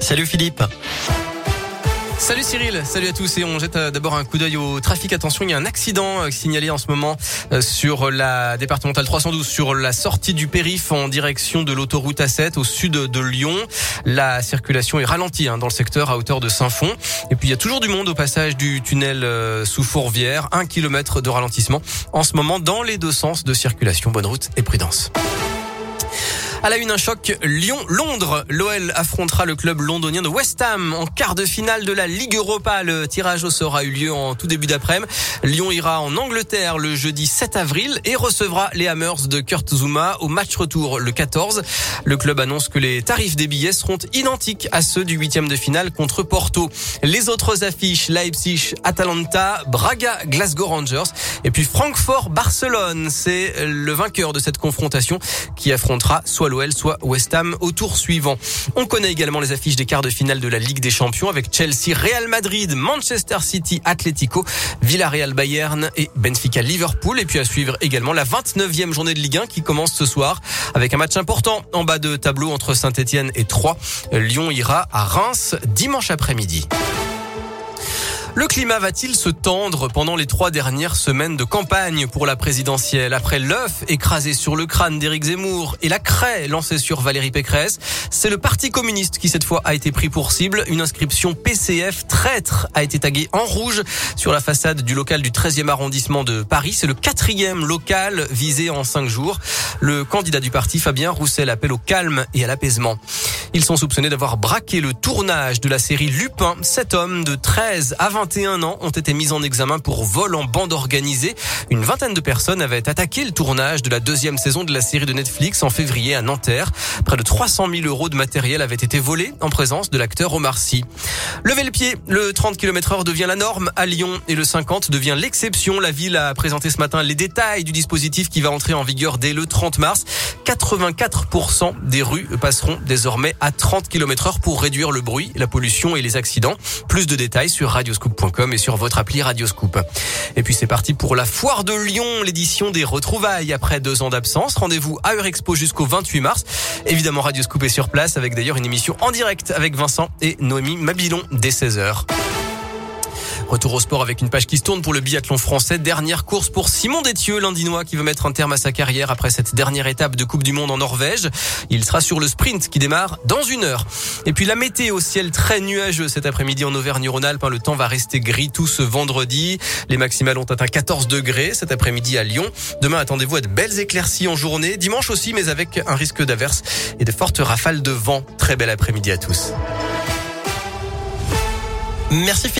Salut Philippe. Salut Cyril, salut à tous et on jette euh, d'abord un coup d'œil au trafic. Attention, il y a un accident euh, signalé en ce moment euh, sur la départementale 312 sur la sortie du périph en direction de l'autoroute A7 au sud de Lyon. La circulation est ralentie hein, dans le secteur à hauteur de Saint-Fond. Et puis il y a toujours du monde au passage du tunnel sous Fourvière, un kilomètre de ralentissement en ce moment dans les deux sens de circulation. Bonne route et prudence. À la une, un choc Lyon-Londres. L'OL affrontera le club londonien de West Ham en quart de finale de la Ligue Europa. Le tirage au sort a eu lieu en tout début d'après-midi. Lyon ira en Angleterre le jeudi 7 avril et recevra les Hammers de Kurt Zuma au match retour le 14. Le club annonce que les tarifs des billets seront identiques à ceux du huitième de finale contre Porto. Les autres affiches, Leipzig, Atalanta, Braga, Glasgow Rangers et puis Francfort-Barcelone. C'est le vainqueur de cette confrontation qui affrontera soit l'OL, soit West Ham au tour suivant. On connaît également les affiches des quarts de finale de la Ligue des Champions avec Chelsea, Real Madrid, Manchester City, Atlético, Villarreal, Bayern et Benfica, Liverpool. Et puis à suivre également la 29e journée de Ligue 1 qui commence ce soir avec un match important en bas de tableau entre Saint-Etienne et Troyes. Lyon ira à Reims dimanche après-midi. Le climat va-t-il se tendre pendant les trois dernières semaines de campagne pour la présidentielle Après l'œuf écrasé sur le crâne d'Éric Zemmour et la craie lancée sur Valérie Pécresse, c'est le Parti communiste qui cette fois a été pris pour cible. Une inscription PCF traître a été taguée en rouge sur la façade du local du 13e arrondissement de Paris. C'est le quatrième local visé en cinq jours. Le candidat du parti, Fabien Roussel, appelle au calme et à l'apaisement. Ils sont soupçonnés d'avoir braqué le tournage de la série Lupin. Sept hommes de 13 à 21 ans ont été mis en examen pour vol en bande organisée. Une vingtaine de personnes avaient attaqué le tournage de la deuxième saison de la série de Netflix en février à Nanterre. Près de 300 000 euros de matériel avaient été volés en présence de l'acteur Omar Sy. Levez le pied, le 30 km heure devient la norme à Lyon et le 50 devient l'exception. La ville a présenté ce matin les détails du dispositif qui va entrer en vigueur dès le 30 mars. 84% des rues passeront désormais à 30 km heure pour réduire le bruit, la pollution et les accidents. Plus de détails sur radioscoop.com et sur votre appli Radioscoop. Et puis c'est parti pour la foire de Lyon, l'édition des retrouvailles après deux ans d'absence. Rendez-vous à Eurexpo jusqu'au 28 mars. Évidemment, Radioscoop est sur place avec d'ailleurs une émission en direct avec Vincent et Noémie Mabilon dès 16h. Retour au sport avec une page qui se tourne pour le biathlon français. Dernière course pour Simon Détieux, l'Indinois qui veut mettre un terme à sa carrière après cette dernière étape de Coupe du Monde en Norvège. Il sera sur le sprint qui démarre dans une heure. Et puis la météo, ciel très nuageux cet après-midi en Auvergne-Rhône-Alpes. Le temps va rester gris tout ce vendredi. Les maximales ont atteint 14 degrés cet après-midi à Lyon. Demain, attendez-vous à de belles éclaircies en journée. Dimanche aussi, mais avec un risque d'averse et de fortes rafales de vent. Très bel après-midi à tous. Merci